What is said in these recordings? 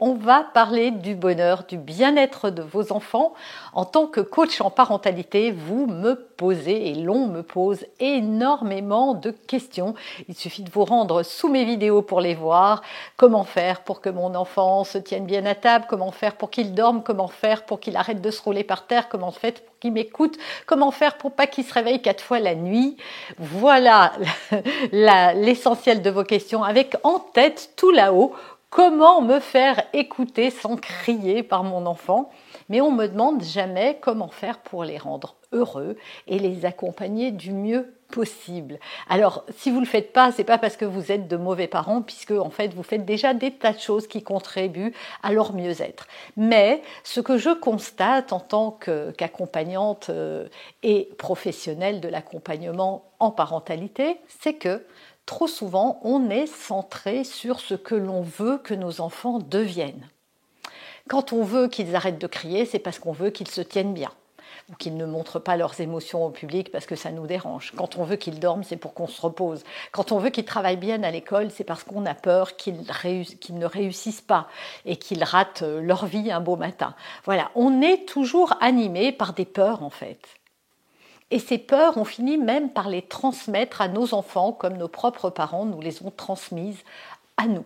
on va parler du bonheur, du bien-être de vos enfants. En tant que coach en parentalité, vous me posez et l'on me pose énormément de questions. Il suffit de vous rendre sous mes vidéos pour les voir. Comment faire pour que mon enfant se tienne bien à table? Comment faire pour qu'il dorme? Comment faire pour qu'il arrête de se rouler par terre? Comment faire pour qu'il m'écoute? Comment faire pour pas qu'il se réveille quatre fois la nuit? Voilà l'essentiel de vos questions avec en tête tout là-haut Comment me faire écouter sans crier par mon enfant Mais on me demande jamais comment faire pour les rendre heureux et les accompagner du mieux possible. Alors, si vous ne le faites pas, c'est pas parce que vous êtes de mauvais parents, puisque en fait vous faites déjà des tas de choses qui contribuent à leur mieux-être. Mais ce que je constate en tant qu'accompagnante euh, et professionnelle de l'accompagnement en parentalité, c'est que trop souvent, on est centré sur ce que l'on veut que nos enfants deviennent. Quand on veut qu'ils arrêtent de crier, c'est parce qu'on veut qu'ils se tiennent bien ou qu'ils ne montrent pas leurs émotions au public parce que ça nous dérange. Quand on veut qu'ils dorment, c'est pour qu'on se repose. Quand on veut qu'ils travaillent bien à l'école, c'est parce qu'on a peur qu'ils ne réussissent pas et qu'ils ratent leur vie un beau matin. Voilà, on est toujours animé par des peurs en fait. Et ces peurs, on finit même par les transmettre à nos enfants, comme nos propres parents nous les ont transmises nous.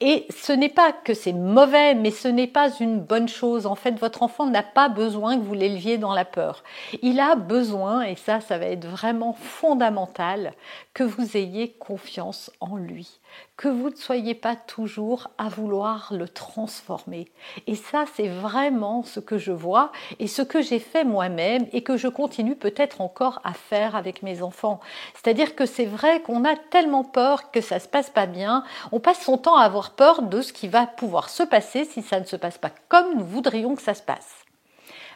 Et ce n'est pas que c'est mauvais, mais ce n'est pas une bonne chose. En fait, votre enfant n'a pas besoin que vous l'éleviez dans la peur. Il a besoin, et ça, ça va être vraiment fondamental, que vous ayez confiance en lui, que vous ne soyez pas toujours à vouloir le transformer. Et ça, c'est vraiment ce que je vois et ce que j'ai fait moi-même et que je continue peut-être encore à faire avec mes enfants. C'est-à-dire que c'est vrai qu'on a tellement peur que ça se passe pas bien, on passe son temps à avoir peur de ce qui va pouvoir se passer si ça ne se passe pas comme nous voudrions que ça se passe.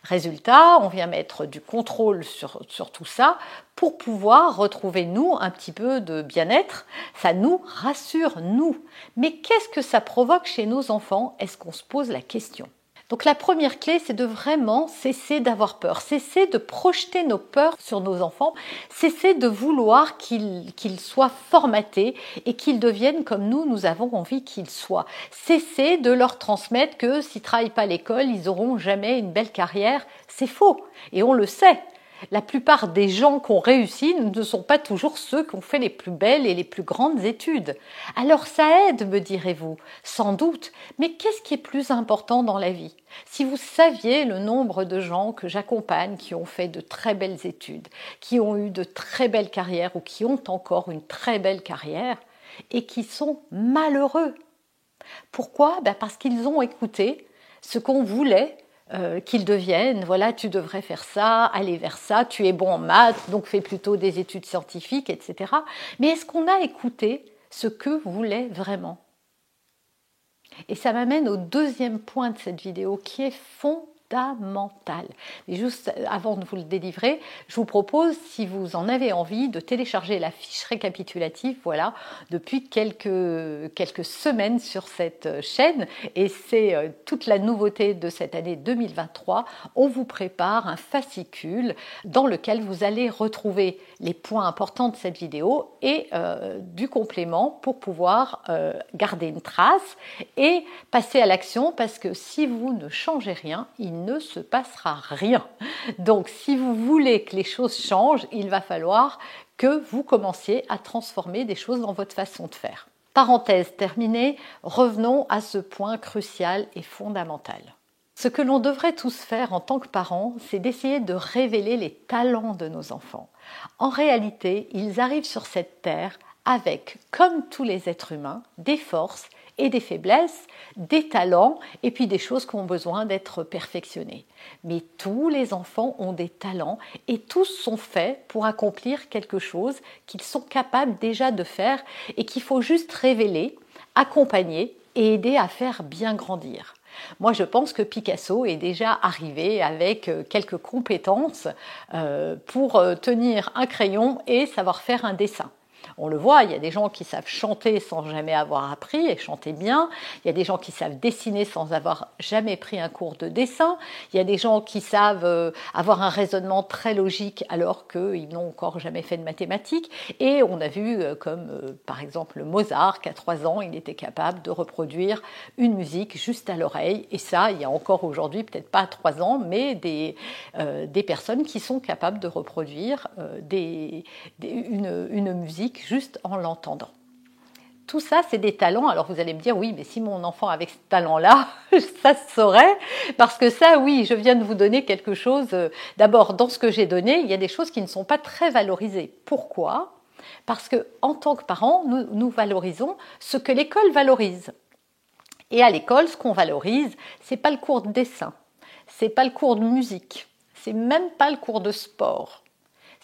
Résultat, on vient mettre du contrôle sur, sur, tout ça pour pouvoir retrouver, nous, un petit peu de bien-être. Ça nous rassure, nous. Mais qu'est-ce que ça provoque chez nos enfants? Est-ce qu'on se pose la question? Donc la première clé, c'est de vraiment cesser d'avoir peur, cesser de projeter nos peurs sur nos enfants, cesser de vouloir qu'ils soient formatés et qu'ils deviennent comme nous, nous avons envie qu'ils soient. Cesser de leur transmettre que s'ils travaillent pas à l'école, ils auront jamais une belle carrière. C'est faux. Et on le sait la plupart des gens qui ont réussi ne sont pas toujours ceux qui ont fait les plus belles et les plus grandes études. Alors ça aide, me direz-vous, sans doute, mais qu'est-ce qui est plus important dans la vie? Si vous saviez le nombre de gens que j'accompagne qui ont fait de très belles études, qui ont eu de très belles carrières ou qui ont encore une très belle carrière et qui sont malheureux. Pourquoi? Ben Parce qu'ils ont écouté ce qu'on voulait euh, qu'ils deviennent, voilà, tu devrais faire ça, aller vers ça, tu es bon en maths, donc fais plutôt des études scientifiques, etc. Mais est-ce qu'on a écouté ce que voulait vraiment? Et ça m'amène au deuxième point de cette vidéo qui est fond fondamentale. Et juste avant de vous le délivrer, je vous propose, si vous en avez envie, de télécharger la fiche récapitulative, voilà, depuis quelques, quelques semaines sur cette chaîne. Et c'est euh, toute la nouveauté de cette année 2023. On vous prépare un fascicule dans lequel vous allez retrouver les points importants de cette vidéo et euh, du complément pour pouvoir euh, garder une trace et passer à l'action parce que si vous ne changez rien, il ne se passera rien. Donc si vous voulez que les choses changent, il va falloir que vous commenciez à transformer des choses dans votre façon de faire. Parenthèse terminée, revenons à ce point crucial et fondamental. Ce que l'on devrait tous faire en tant que parents, c'est d'essayer de révéler les talents de nos enfants. En réalité, ils arrivent sur cette terre avec, comme tous les êtres humains, des forces et des faiblesses, des talents et puis des choses qui ont besoin d'être perfectionnées. Mais tous les enfants ont des talents et tous sont faits pour accomplir quelque chose qu'ils sont capables déjà de faire et qu'il faut juste révéler, accompagner et aider à faire bien grandir. Moi, je pense que Picasso est déjà arrivé avec euh, quelques compétences euh, pour euh, tenir un crayon et savoir faire un dessin. On le voit, il y a des gens qui savent chanter sans jamais avoir appris et chanter bien. Il y a des gens qui savent dessiner sans avoir jamais pris un cours de dessin. Il y a des gens qui savent euh, avoir un raisonnement très logique alors qu'ils n'ont encore jamais fait de mathématiques. Et on a vu, euh, comme euh, par exemple Mozart, qu'à trois ans, il était capable de reproduire une musique juste à l'oreille. Et ça, il y a encore aujourd'hui, peut-être pas à trois ans, mais des, des personnes qui sont capables de reproduire une, une musique juste en l'entendant. Tout ça, c'est des talents. Alors vous allez me dire, oui, mais si mon enfant avait ce talent-là, ça se saurait. Parce que ça, oui, je viens de vous donner quelque chose. Euh, d'abord, dans ce que j'ai donné, il y a des choses qui ne sont pas très valorisées. Pourquoi? Parce que en tant que parents, nous, valorisons ce que l'école valorise. Et à l'école, ce qu'on valorise, c'est pas le cours de dessin, c'est pas le cours de musique, c'est même pas le cours de sport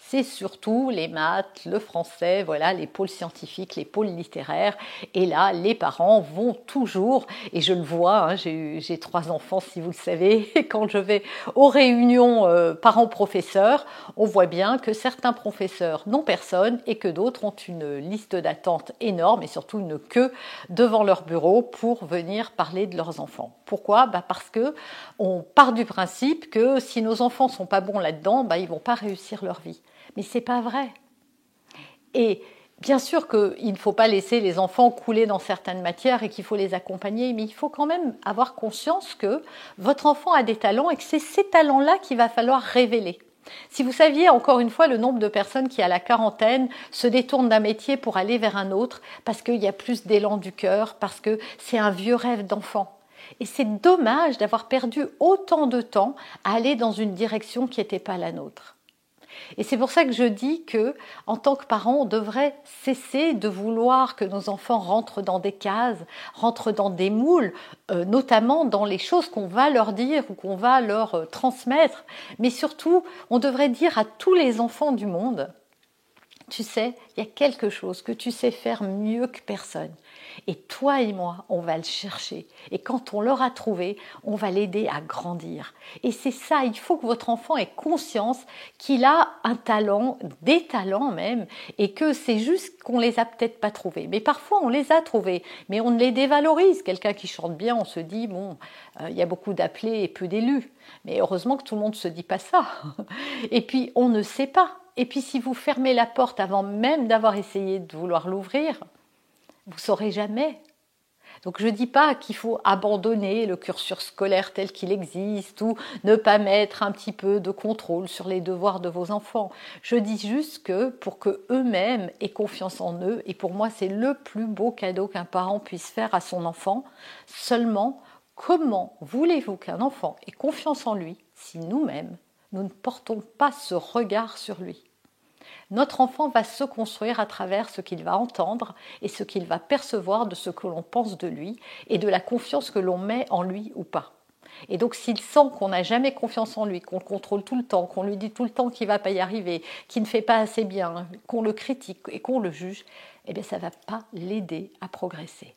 c'est surtout les maths, le français, voilà, les pôles scientifiques, les pôles littéraires. Et là, les parents vont toujours, et je le vois, hein, j'ai trois enfants, si vous le savez, et quand je vais aux réunions euh, parents-professeurs, on voit bien que certains professeurs n'ont personne et que d'autres ont une liste d'attente énorme et surtout une queue devant leur bureau pour venir parler de leurs enfants. Pourquoi? Bah Parce que on part du principe que si nos enfants sont pas bons là-dedans, bah, ils vont pas réussir leur vie. Mais c'est pas vrai. Et bien sûr qu'il ne faut pas laisser les enfants couler dans certaines matières et qu'il faut les accompagner, mais il faut quand même avoir conscience que votre enfant a des talents et que c'est ces talents-là qu'il va falloir révéler. Si vous saviez encore une fois le nombre de personnes qui à la quarantaine se détournent d'un métier pour aller vers un autre parce qu'il y a plus d'élan du cœur, parce que c'est un vieux rêve d'enfant. Et c'est dommage d'avoir perdu autant de temps à aller dans une direction qui n'était pas la nôtre. Et c'est pour ça que je dis que, en tant que parents, on devrait cesser de vouloir que nos enfants rentrent dans des cases, rentrent dans des moules, euh, notamment dans les choses qu'on va leur dire ou qu'on va leur euh, transmettre. Mais surtout, on devrait dire à tous les enfants du monde, tu sais, il y a quelque chose que tu sais faire mieux que personne. Et toi et moi, on va le chercher. Et quand on l'aura trouvé, on va l'aider à grandir. Et c'est ça, il faut que votre enfant ait conscience qu'il a un talent, des talents même, et que c'est juste qu'on les a peut-être pas trouvés. Mais parfois, on les a trouvés, mais on les dévalorise. Quelqu'un qui chante bien, on se dit, bon, euh, il y a beaucoup d'appelés et peu d'élus. Mais heureusement que tout le monde ne se dit pas ça. Et puis, on ne sait pas. Et puis si vous fermez la porte avant même d'avoir essayé de vouloir l'ouvrir, vous saurez jamais. Donc je ne dis pas qu'il faut abandonner le cursus scolaire tel qu'il existe ou ne pas mettre un petit peu de contrôle sur les devoirs de vos enfants. Je dis juste que pour que eux-mêmes aient confiance en eux, et pour moi c'est le plus beau cadeau qu'un parent puisse faire à son enfant, seulement comment voulez-vous qu'un enfant ait confiance en lui si nous-mêmes nous ne portons pas ce regard sur lui? Notre enfant va se construire à travers ce qu'il va entendre et ce qu'il va percevoir de ce que l'on pense de lui et de la confiance que l'on met en lui ou pas. Et donc s'il sent qu'on n'a jamais confiance en lui, qu'on le contrôle tout le temps, qu'on lui dit tout le temps qu'il ne va pas y arriver, qu'il ne fait pas assez bien, qu'on le critique et qu'on le juge, eh bien ça ne va pas l'aider à progresser.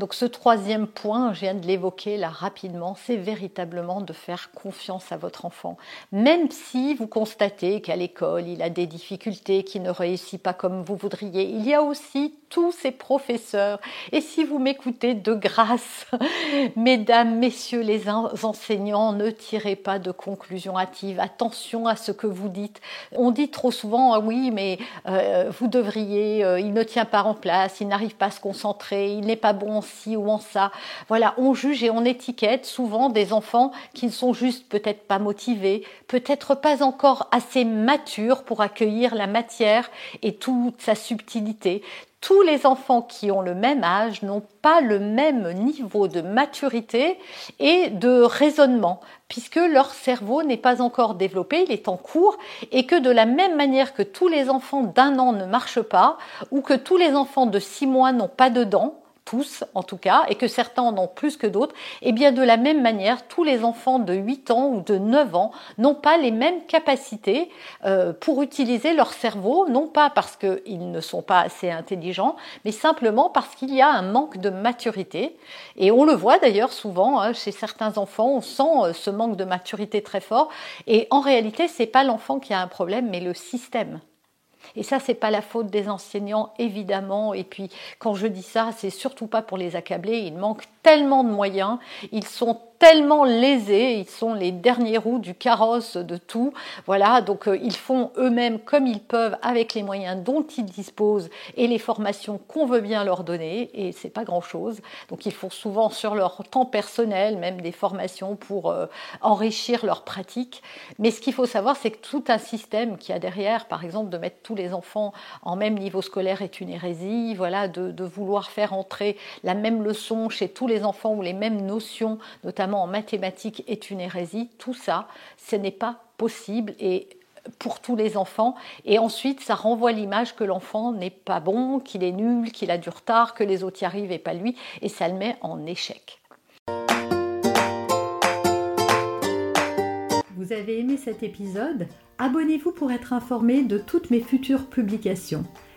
Donc ce troisième point, je viens de l'évoquer là rapidement, c'est véritablement de faire confiance à votre enfant. Même si vous constatez qu'à l'école, il a des difficultés, qu'il ne réussit pas comme vous voudriez, il y a aussi tous ces professeurs. Et si vous m'écoutez de grâce, mesdames, messieurs les enseignants, ne tirez pas de conclusions hâtives. Attention à ce que vous dites. On dit trop souvent, ah oui, mais euh, vous devriez, euh, il ne tient pas en place, il n'arrive pas à se concentrer, il n'est pas bon ci ou en ça. Voilà, on juge et on étiquette souvent des enfants qui ne sont juste peut-être pas motivés, peut-être pas encore assez matures pour accueillir la matière et toute sa subtilité. Tous les enfants qui ont le même âge n'ont pas le même niveau de maturité et de raisonnement, puisque leur cerveau n'est pas encore développé, il est en cours, et que de la même manière que tous les enfants d'un an ne marchent pas, ou que tous les enfants de six mois n'ont pas de dents, tous en tout cas, et que certains en ont plus que d'autres, et eh bien de la même manière, tous les enfants de 8 ans ou de 9 ans n'ont pas les mêmes capacités euh, pour utiliser leur cerveau, non pas parce qu'ils ne sont pas assez intelligents, mais simplement parce qu'il y a un manque de maturité. Et on le voit d'ailleurs souvent hein, chez certains enfants, on sent euh, ce manque de maturité très fort, et en réalité, c'est pas l'enfant qui a un problème, mais le système. Et ça, c'est pas la faute des enseignants, évidemment. Et puis, quand je dis ça, c'est surtout pas pour les accabler. Il manque tellement de moyens. Ils sont tellement lésés, ils sont les derniers roues du carrosse de tout. Voilà, donc euh, ils font eux-mêmes comme ils peuvent avec les moyens dont ils disposent et les formations qu'on veut bien leur donner et c'est pas grand-chose. Donc ils font souvent sur leur temps personnel même des formations pour euh, enrichir leur pratique. Mais ce qu'il faut savoir c'est que tout un système qui a derrière par exemple de mettre tous les enfants en même niveau scolaire est une hérésie, voilà de, de vouloir faire entrer la même leçon chez tous les enfants ou les mêmes notions notamment en mathématiques est une hérésie. Tout ça, ce n'est pas possible et pour tous les enfants. Et ensuite, ça renvoie l'image que l'enfant n'est pas bon, qu'il est nul, qu'il a du retard, que les autres y arrivent et pas lui, et ça le met en échec. Vous avez aimé cet épisode? Abonnez-vous pour être informé de toutes mes futures publications.